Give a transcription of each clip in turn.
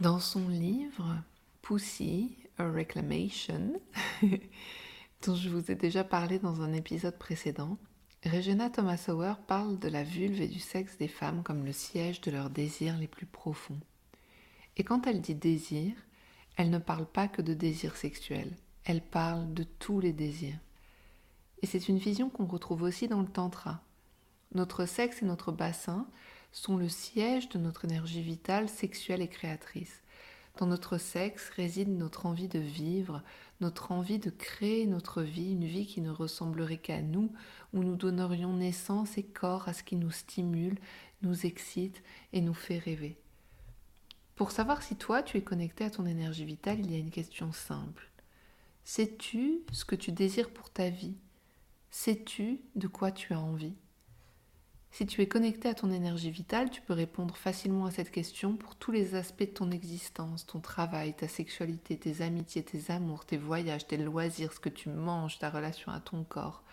Dans son livre Pussy, A Reclamation, dont je vous ai déjà parlé dans un épisode précédent, Regina Thomas Hauer parle de la vulve et du sexe des femmes comme le siège de leurs désirs les plus profonds. Et quand elle dit désir, elle ne parle pas que de désir sexuel, elle parle de tous les désirs. Et c'est une vision qu'on retrouve aussi dans le Tantra. Notre sexe et notre bassin sont le siège de notre énergie vitale, sexuelle et créatrice. Dans notre sexe réside notre envie de vivre, notre envie de créer notre vie, une vie qui ne ressemblerait qu'à nous, où nous donnerions naissance et corps à ce qui nous stimule, nous excite et nous fait rêver. Pour savoir si toi tu es connecté à ton énergie vitale, il y a une question simple. Sais-tu ce que tu désires pour ta vie? Sais-tu de quoi tu as envie? Si tu es connecté à ton énergie vitale, tu peux répondre facilement à cette question pour tous les aspects de ton existence, ton travail, ta sexualité, tes amitiés, tes amours, tes voyages, tes loisirs, ce que tu manges, ta relation à ton corps.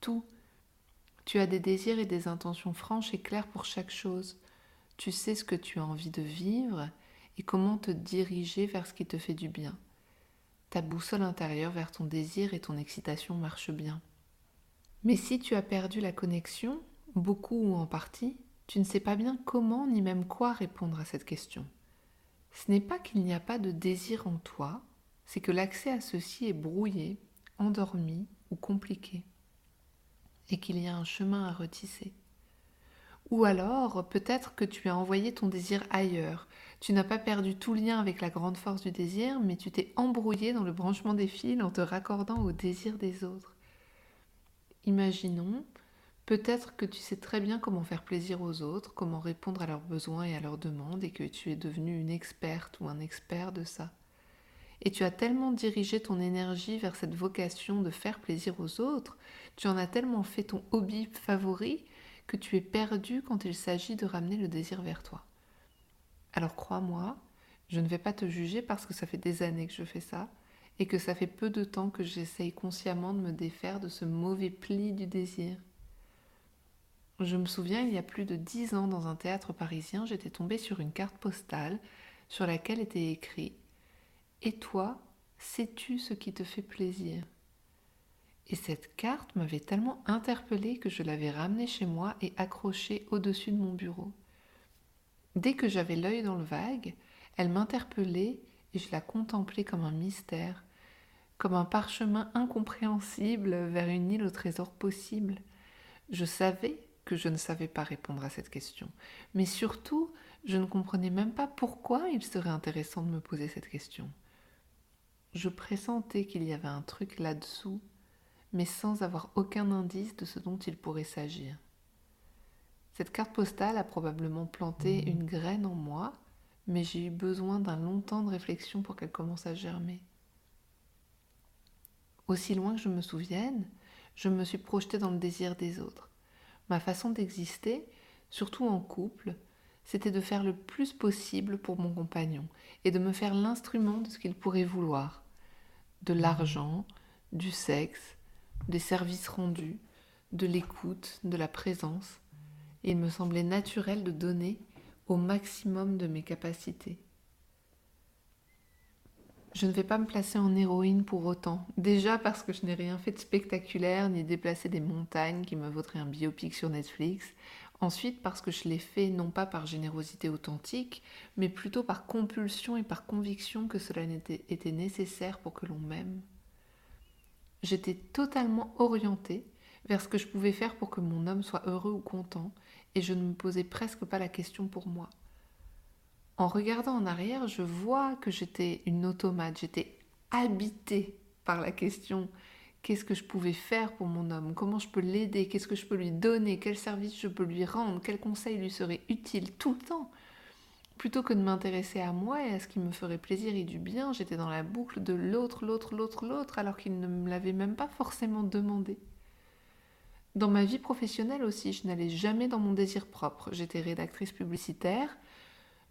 Tout. Tu as des désirs et des intentions franches et claires pour chaque chose. Tu sais ce que tu as envie de vivre et comment te diriger vers ce qui te fait du bien. Ta boussole intérieure vers ton désir et ton excitation marche bien. Mais si tu as perdu la connexion, beaucoup ou en partie, tu ne sais pas bien comment ni même quoi répondre à cette question. Ce n'est pas qu'il n'y a pas de désir en toi, c'est que l'accès à ceci est brouillé, endormi ou compliqué, et qu'il y a un chemin à retisser. Ou alors, peut-être que tu as envoyé ton désir ailleurs. Tu n'as pas perdu tout lien avec la grande force du désir, mais tu t'es embrouillé dans le branchement des fils en te raccordant au désir des autres. Imaginons Peut-être que tu sais très bien comment faire plaisir aux autres, comment répondre à leurs besoins et à leurs demandes, et que tu es devenue une experte ou un expert de ça. Et tu as tellement dirigé ton énergie vers cette vocation de faire plaisir aux autres, tu en as tellement fait ton hobby favori, que tu es perdu quand il s'agit de ramener le désir vers toi. Alors crois-moi, je ne vais pas te juger parce que ça fait des années que je fais ça, et que ça fait peu de temps que j'essaye consciemment de me défaire de ce mauvais pli du désir. Je me souviens, il y a plus de dix ans, dans un théâtre parisien, j'étais tombée sur une carte postale sur laquelle était écrit Et toi, sais-tu ce qui te fait plaisir? Et cette carte m'avait tellement interpellée que je l'avais ramenée chez moi et accrochée au-dessus de mon bureau. Dès que j'avais l'œil dans le vague, elle m'interpellait et je la contemplais comme un mystère, comme un parchemin incompréhensible vers une île au trésor possible. Je savais que je ne savais pas répondre à cette question. Mais surtout, je ne comprenais même pas pourquoi il serait intéressant de me poser cette question. Je pressentais qu'il y avait un truc là-dessous, mais sans avoir aucun indice de ce dont il pourrait s'agir. Cette carte postale a probablement planté une graine en moi, mais j'ai eu besoin d'un long temps de réflexion pour qu'elle commence à germer. Aussi loin que je me souvienne, je me suis projetée dans le désir des autres. Ma façon d'exister, surtout en couple, c'était de faire le plus possible pour mon compagnon et de me faire l'instrument de ce qu'il pourrait vouloir. De l'argent, du sexe, des services rendus, de l'écoute, de la présence. Il me semblait naturel de donner au maximum de mes capacités. Je ne vais pas me placer en héroïne pour autant. Déjà parce que je n'ai rien fait de spectaculaire ni déplacé des montagnes qui me vaudraient un biopic sur Netflix. Ensuite parce que je l'ai fait non pas par générosité authentique, mais plutôt par compulsion et par conviction que cela était nécessaire pour que l'on m'aime. J'étais totalement orientée vers ce que je pouvais faire pour que mon homme soit heureux ou content, et je ne me posais presque pas la question pour moi. En regardant en arrière, je vois que j'étais une automate, j'étais habitée par la question qu'est-ce que je pouvais faire pour mon homme, comment je peux l'aider, qu'est-ce que je peux lui donner, quel service je peux lui rendre, quel conseil lui serait utile tout le temps? Plutôt que de m'intéresser à moi et à ce qui me ferait plaisir et du bien, j'étais dans la boucle de l'autre, l'autre, l'autre, l'autre, alors qu'il ne me l'avait même pas forcément demandé. Dans ma vie professionnelle aussi, je n'allais jamais dans mon désir propre. J'étais rédactrice publicitaire,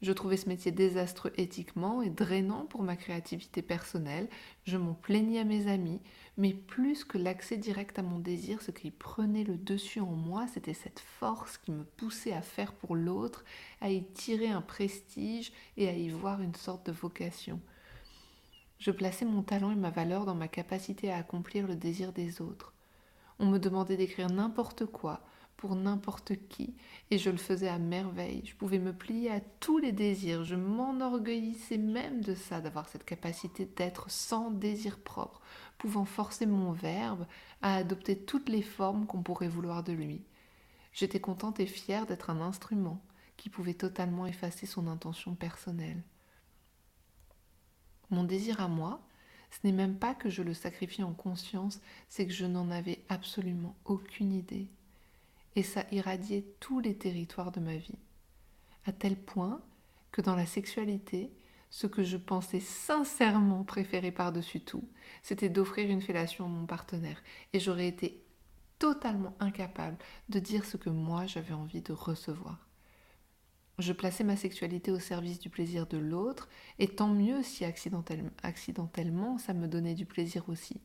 je trouvais ce métier désastreux éthiquement et drainant pour ma créativité personnelle. Je m'en plaignais à mes amis, mais plus que l'accès direct à mon désir, ce qui prenait le dessus en moi, c'était cette force qui me poussait à faire pour l'autre, à y tirer un prestige et à y voir une sorte de vocation. Je plaçais mon talent et ma valeur dans ma capacité à accomplir le désir des autres. On me demandait d'écrire n'importe quoi, pour n'importe qui, et je le faisais à merveille. Je pouvais me plier à tous les désirs, je m'enorgueillissais même de ça, d'avoir cette capacité d'être sans désir propre, pouvant forcer mon verbe à adopter toutes les formes qu'on pourrait vouloir de lui. J'étais contente et fière d'être un instrument qui pouvait totalement effacer son intention personnelle. Mon désir à moi, ce n'est même pas que je le sacrifie en conscience, c'est que je n'en avais absolument aucune idée et ça irradiait tous les territoires de ma vie, à tel point que dans la sexualité, ce que je pensais sincèrement préférer par-dessus tout, c'était d'offrir une fellation à mon partenaire, et j'aurais été totalement incapable de dire ce que moi j'avais envie de recevoir. Je plaçais ma sexualité au service du plaisir de l'autre, et tant mieux si accidentellement ça me donnait du plaisir aussi.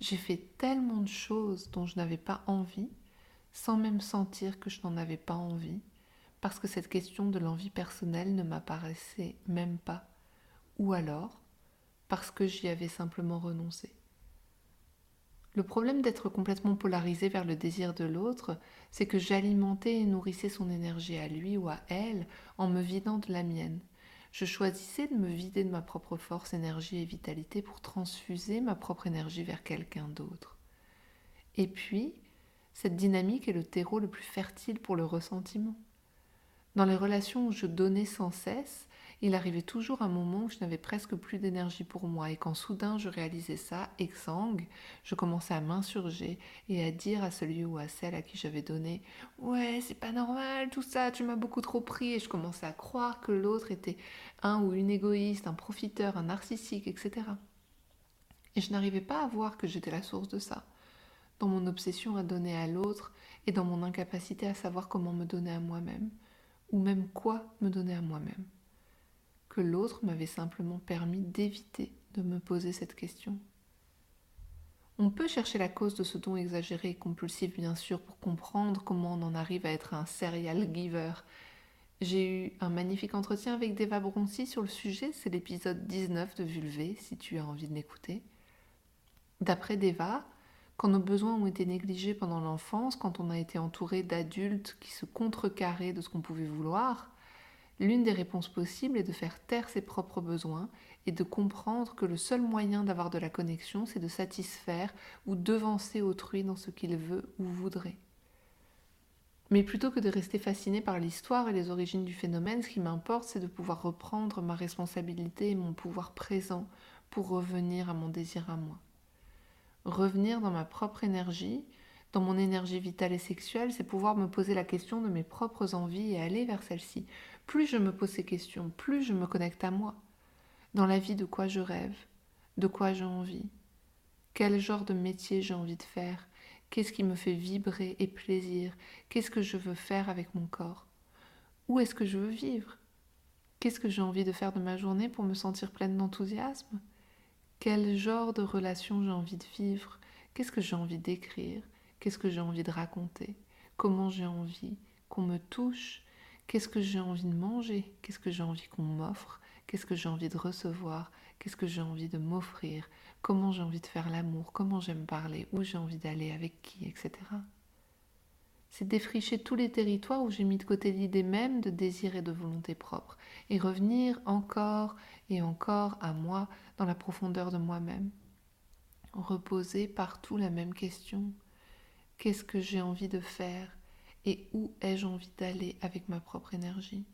J'ai fait tellement de choses dont je n'avais pas envie sans même sentir que je n'en avais pas envie, parce que cette question de l'envie personnelle ne m'apparaissait même pas, ou alors parce que j'y avais simplement renoncé. Le problème d'être complètement polarisé vers le désir de l'autre, c'est que j'alimentais et nourrissais son énergie à lui ou à elle en me vidant de la mienne. Je choisissais de me vider de ma propre force, énergie et vitalité pour transfuser ma propre énergie vers quelqu'un d'autre. Et puis, cette dynamique est le terreau le plus fertile pour le ressentiment. Dans les relations où je donnais sans cesse, il arrivait toujours un moment où je n'avais presque plus d'énergie pour moi et quand soudain je réalisais ça, exsangue, je commençais à m'insurger et à dire à celui ou à celle à qui j'avais donné Ouais, c'est pas normal tout ça, tu m'as beaucoup trop pris et je commençais à croire que l'autre était un ou une égoïste, un profiteur, un narcissique, etc. Et je n'arrivais pas à voir que j'étais la source de ça dans mon obsession à donner à l'autre et dans mon incapacité à savoir comment me donner à moi-même, ou même quoi me donner à moi-même. Que l'autre m'avait simplement permis d'éviter de me poser cette question. On peut chercher la cause de ce don exagéré et compulsif, bien sûr, pour comprendre comment on en arrive à être un serial giver. J'ai eu un magnifique entretien avec Deva Bronsi sur le sujet, c'est l'épisode 19 de Vulvé, si tu as envie de l'écouter. D'après Deva, quand nos besoins ont été négligés pendant l'enfance, quand on a été entouré d'adultes qui se contrecarraient de ce qu'on pouvait vouloir, l'une des réponses possibles est de faire taire ses propres besoins et de comprendre que le seul moyen d'avoir de la connexion, c'est de satisfaire ou devancer autrui dans ce qu'il veut ou voudrait. Mais plutôt que de rester fasciné par l'histoire et les origines du phénomène, ce qui m'importe, c'est de pouvoir reprendre ma responsabilité et mon pouvoir présent pour revenir à mon désir à moi revenir dans ma propre énergie, dans mon énergie vitale et sexuelle, c'est pouvoir me poser la question de mes propres envies et aller vers celles-ci. Plus je me pose ces questions, plus je me connecte à moi. Dans la vie, de quoi je rêve, de quoi j'ai envie, quel genre de métier j'ai envie de faire, qu'est-ce qui me fait vibrer et plaisir, qu'est-ce que je veux faire avec mon corps, où est-ce que je veux vivre, qu'est-ce que j'ai envie de faire de ma journée pour me sentir pleine d'enthousiasme quel genre de relation j'ai envie de vivre Qu'est-ce que j'ai envie d'écrire Qu'est-ce que j'ai envie de raconter Comment j'ai envie qu'on me touche Qu'est-ce que j'ai envie de manger Qu'est-ce que j'ai envie qu'on m'offre Qu'est-ce que j'ai envie de recevoir Qu'est-ce que j'ai envie de m'offrir Comment j'ai envie de faire l'amour Comment j'aime parler Où j'ai envie d'aller Avec qui Etc. C'est défricher tous les territoires où j'ai mis de côté l'idée même de désir et de volonté propre et revenir encore et encore à moi dans la profondeur de moi-même. Reposer partout la même question. Qu'est-ce que j'ai envie de faire et où ai-je envie d'aller avec ma propre énergie?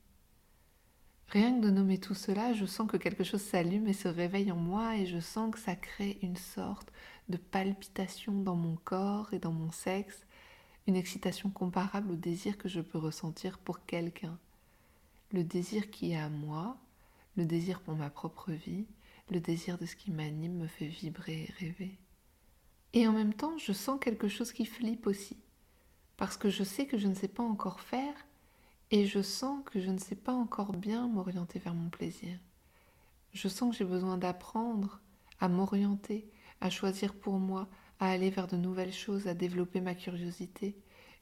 Rien que de nommer tout cela, je sens que quelque chose s'allume et se réveille en moi et je sens que ça crée une sorte de palpitation dans mon corps et dans mon sexe, une excitation comparable au désir que je peux ressentir pour quelqu'un. Le désir qui est à moi, le désir pour ma propre vie, le désir de ce qui m'anime me fait vibrer et rêver. Et en même temps, je sens quelque chose qui flippe aussi, parce que je sais que je ne sais pas encore faire et je sens que je ne sais pas encore bien m'orienter vers mon plaisir. Je sens que j'ai besoin d'apprendre à m'orienter, à choisir pour moi, à aller vers de nouvelles choses, à développer ma curiosité.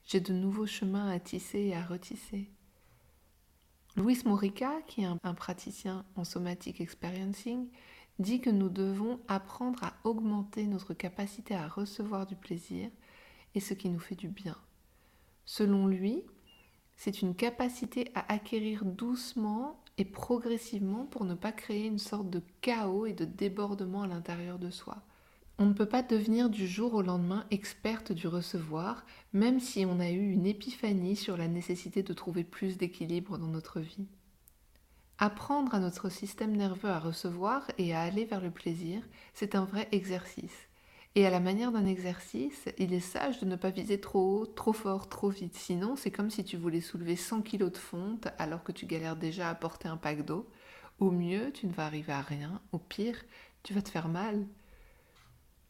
J'ai de nouveaux chemins à tisser et à retisser. Louis Morica, qui est un, praticien en somatic experiencing, dit que nous devons apprendre à augmenter notre capacité à recevoir du plaisir et ce qui nous fait du bien. Selon lui, c'est une capacité à acquérir doucement et progressivement pour ne pas créer une sorte de chaos et de débordement à l'intérieur de soi. On ne peut pas devenir du jour au lendemain experte du recevoir, même si on a eu une épiphanie sur la nécessité de trouver plus d'équilibre dans notre vie. Apprendre à notre système nerveux à recevoir et à aller vers le plaisir, c'est un vrai exercice. Et à la manière d'un exercice, il est sage de ne pas viser trop haut, trop fort, trop vite. Sinon, c'est comme si tu voulais soulever 100 kg de fonte alors que tu galères déjà à porter un pack d'eau. Au mieux, tu ne vas arriver à rien. Au pire, tu vas te faire mal.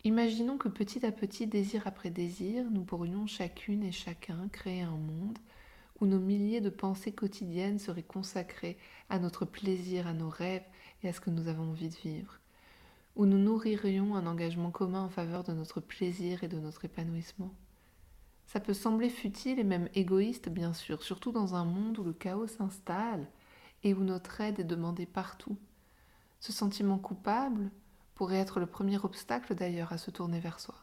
Imaginons que petit à petit, désir après désir, nous pourrions chacune et chacun créer un monde où nos milliers de pensées quotidiennes seraient consacrées à notre plaisir, à nos rêves et à ce que nous avons envie de vivre, où nous nourririons un engagement commun en faveur de notre plaisir et de notre épanouissement. Ça peut sembler futile et même égoïste, bien sûr, surtout dans un monde où le chaos s'installe et où notre aide est demandée partout. Ce sentiment coupable, pourrait être le premier obstacle d'ailleurs à se tourner vers soi.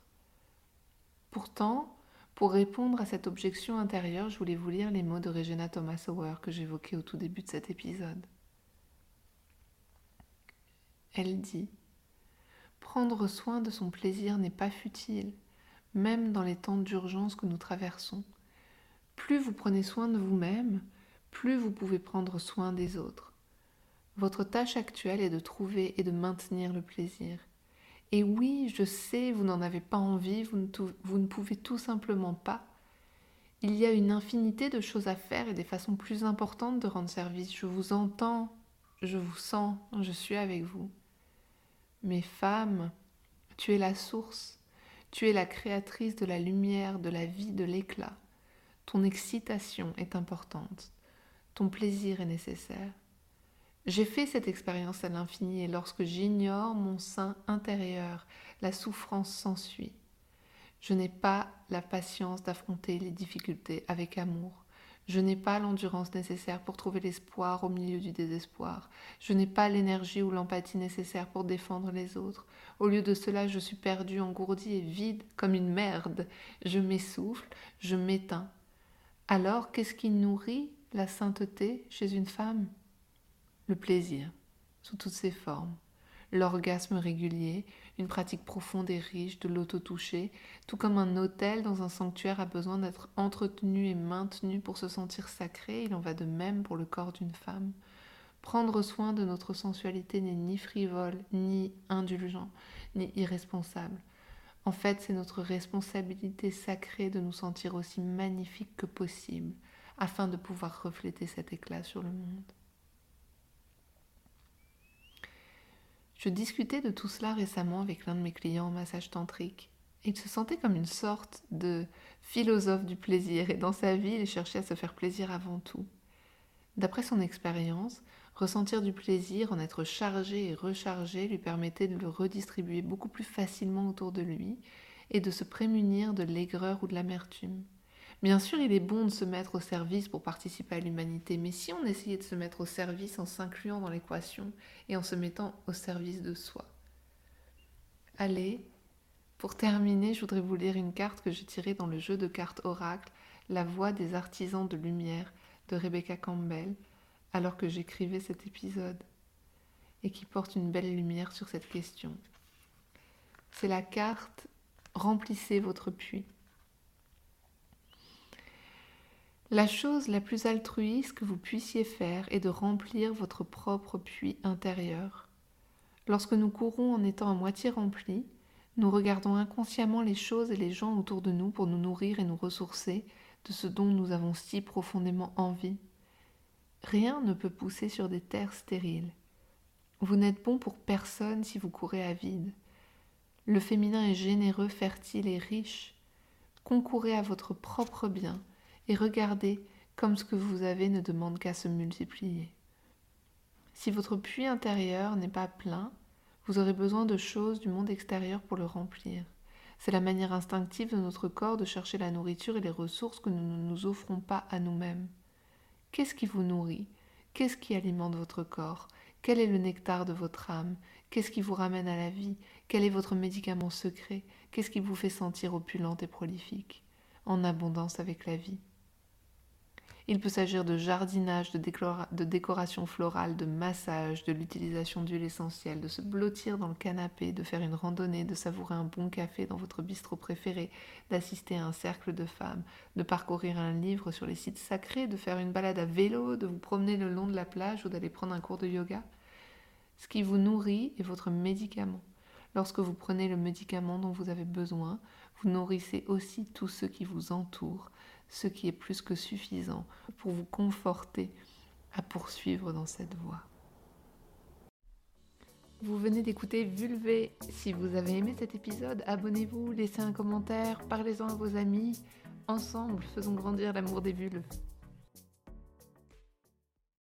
Pourtant, pour répondre à cette objection intérieure, je voulais vous lire les mots de Regina Thomas Hauer que j'évoquais au tout début de cet épisode. Elle dit Prendre soin de son plaisir n'est pas futile, même dans les temps d'urgence que nous traversons. Plus vous prenez soin de vous-même, plus vous pouvez prendre soin des autres. Votre tâche actuelle est de trouver et de maintenir le plaisir. Et oui, je sais, vous n'en avez pas envie, vous ne, pouvez tout simplement pas. Il y a une infinité de choses à faire et des façons plus importantes de rendre service. Je vous entends, je vous sens, je suis avec vous. Mais femme, tu es la source, tu es la créatrice de la lumière, de la vie, de l'éclat. Ton excitation est importante, ton plaisir est nécessaire. J'ai fait cette expérience à l'infini et lorsque j'ignore mon sein intérieur, la souffrance s'ensuit. Je n'ai pas la patience d'affronter les difficultés avec amour. Je n'ai pas l'endurance nécessaire pour trouver l'espoir au milieu du désespoir. Je n'ai pas l'énergie ou l'empathie nécessaire pour défendre les autres. Au lieu de cela, je suis perdue, engourdie et vide comme une merde. Je m'essouffle, je m'éteins. Alors, qu'est-ce qui nourrit la sainteté chez une femme? Le plaisir, sous toutes ses formes, l'orgasme régulier, une pratique profonde et riche de l'auto-toucher, tout comme un hôtel dans un sanctuaire a besoin d'être entretenu et maintenu pour se sentir sacré, il en va de même pour le corps d'une femme. Prendre soin de notre sensualité n'est ni frivole, ni indulgent, ni irresponsable. En fait, c'est notre responsabilité sacrée de nous sentir aussi magnifiques que possible, afin de pouvoir refléter cet éclat sur le monde. Je discutais de tout cela récemment avec l'un de mes clients en massage tantrique. il se sentait comme une sorte de philosophe du plaisir et dans sa vie, il cherchait à se faire plaisir avant tout. D'après son expérience, ressentir du plaisir, en être chargé et rechargé lui permettait de le redistribuer beaucoup plus facilement autour de lui et de se prémunir de l'aigreur ou de l'amertume. Bien sûr, il est bon de se mettre au service pour participer à l'humanité, mais si on essayait de se mettre au service en s'incluant dans l'équation et en se mettant au service de soi Allez, pour terminer, je voudrais vous lire une carte que j'ai tirée dans le jeu de cartes Oracle, La voix des artisans de lumière de Rebecca Campbell, alors que j'écrivais cet épisode, et qui porte une belle lumière sur cette question. C'est la carte Remplissez votre puits. La chose la plus altruiste que vous puissiez faire est de remplir votre propre puits intérieur. Lorsque nous courons en étant à moitié remplis, nous regardons inconsciemment les choses et les gens autour de nous pour nous nourrir et nous ressourcer de ce dont nous avons si profondément envie. Rien ne peut pousser sur des terres stériles. Vous n'êtes bon pour personne si vous courez à vide. Le féminin est généreux, fertile et riche. Concourez à votre propre bien et regardez comme ce que vous avez ne demande qu'à se multiplier. Si votre puits intérieur n'est pas plein, vous aurez besoin de choses du monde extérieur pour le remplir. C'est la manière instinctive de notre corps de chercher la nourriture et les ressources que nous ne nous offrons pas à nous-mêmes. Qu'est-ce qui vous nourrit? Qu'est-ce qui alimente votre corps? Quel est le nectar de votre âme? Qu'est-ce qui vous ramène à la vie? Quel est votre médicament secret? Qu'est-ce qui vous fait sentir opulente et prolifique? En abondance avec la vie il peut s'agir de jardinage, de, décoration florale, de massage, de l'utilisation d'huile essentielle, de se blottir dans le canapé, de faire une randonnée, de savourer un bon café dans votre bistrot préféré, d'assister à un cercle de femmes, de parcourir un livre sur les sites sacrés, de faire une balade à vélo, de vous promener le long de la plage ou d'aller prendre un cours de yoga. Ce qui vous nourrit est votre médicament. Lorsque vous prenez le médicament dont vous avez besoin, vous nourrissez aussi tous ceux qui vous entourent, ce qui est plus que suffisant pour vous conforter à poursuivre dans cette voie. Vous venez d'écouter Vulvé. Si vous avez aimé cet épisode, abonnez-vous, laissez un commentaire, parlez-en à vos amis. Ensemble, faisons grandir l'amour des vulves.